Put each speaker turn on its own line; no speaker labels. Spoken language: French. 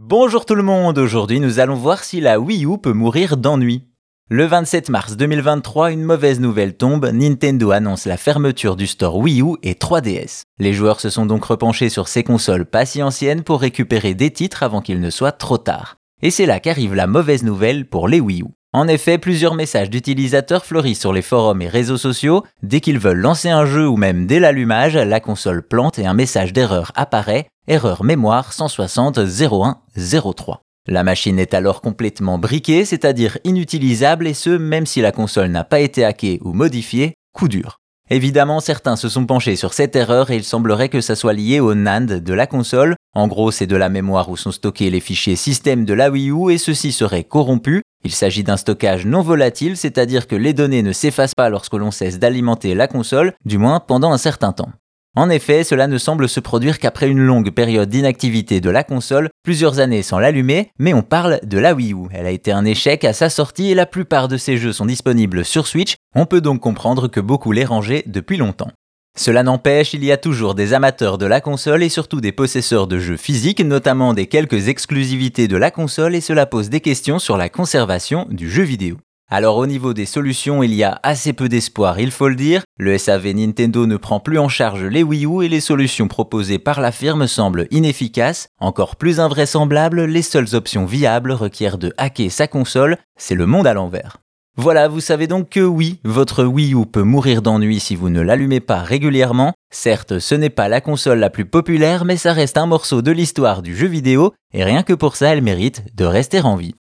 Bonjour tout le monde, aujourd'hui nous allons voir si la Wii U peut mourir d'ennui. Le 27 mars 2023, une mauvaise nouvelle tombe, Nintendo annonce la fermeture du store Wii U et 3DS. Les joueurs se sont donc repenchés sur ces consoles pas si anciennes pour récupérer des titres avant qu'il ne soit trop tard. Et c'est là qu'arrive la mauvaise nouvelle pour les Wii U. En effet, plusieurs messages d'utilisateurs fleurissent sur les forums et réseaux sociaux. Dès qu'ils veulent lancer un jeu ou même dès l'allumage, la console plante et un message d'erreur apparaît. Erreur mémoire 160 01 03. La machine est alors complètement briquée, c'est-à-dire inutilisable et ce, même si la console n'a pas été hackée ou modifiée, coup dur. Évidemment, certains se sont penchés sur cette erreur et il semblerait que ça soit lié au NAND de la console. En gros, c'est de la mémoire où sont stockés les fichiers système de la Wii U et ceux-ci seraient corrompus. Il s'agit d'un stockage non volatile, c'est-à-dire que les données ne s'effacent pas lorsque l'on cesse d'alimenter la console, du moins pendant un certain temps. En effet, cela ne semble se produire qu'après une longue période d'inactivité de la console, plusieurs années sans l'allumer, mais on parle de la Wii U. Elle a été un échec à sa sortie et la plupart de ses jeux sont disponibles sur Switch, on peut donc comprendre que beaucoup les rangeaient depuis longtemps. Cela n'empêche, il y a toujours des amateurs de la console et surtout des possesseurs de jeux physiques, notamment des quelques exclusivités de la console et cela pose des questions sur la conservation du jeu vidéo. Alors au niveau des solutions, il y a assez peu d'espoir, il faut le dire. Le SAV Nintendo ne prend plus en charge les Wii U et les solutions proposées par la firme semblent inefficaces. Encore plus invraisemblable, les seules options viables requièrent de hacker sa console, c'est le monde à l'envers. Voilà, vous savez donc que oui, votre Wii U peut mourir d'ennui si vous ne l'allumez pas régulièrement. Certes, ce n'est pas la console la plus populaire, mais ça reste un morceau de l'histoire du jeu vidéo, et rien que pour ça, elle mérite de rester en vie.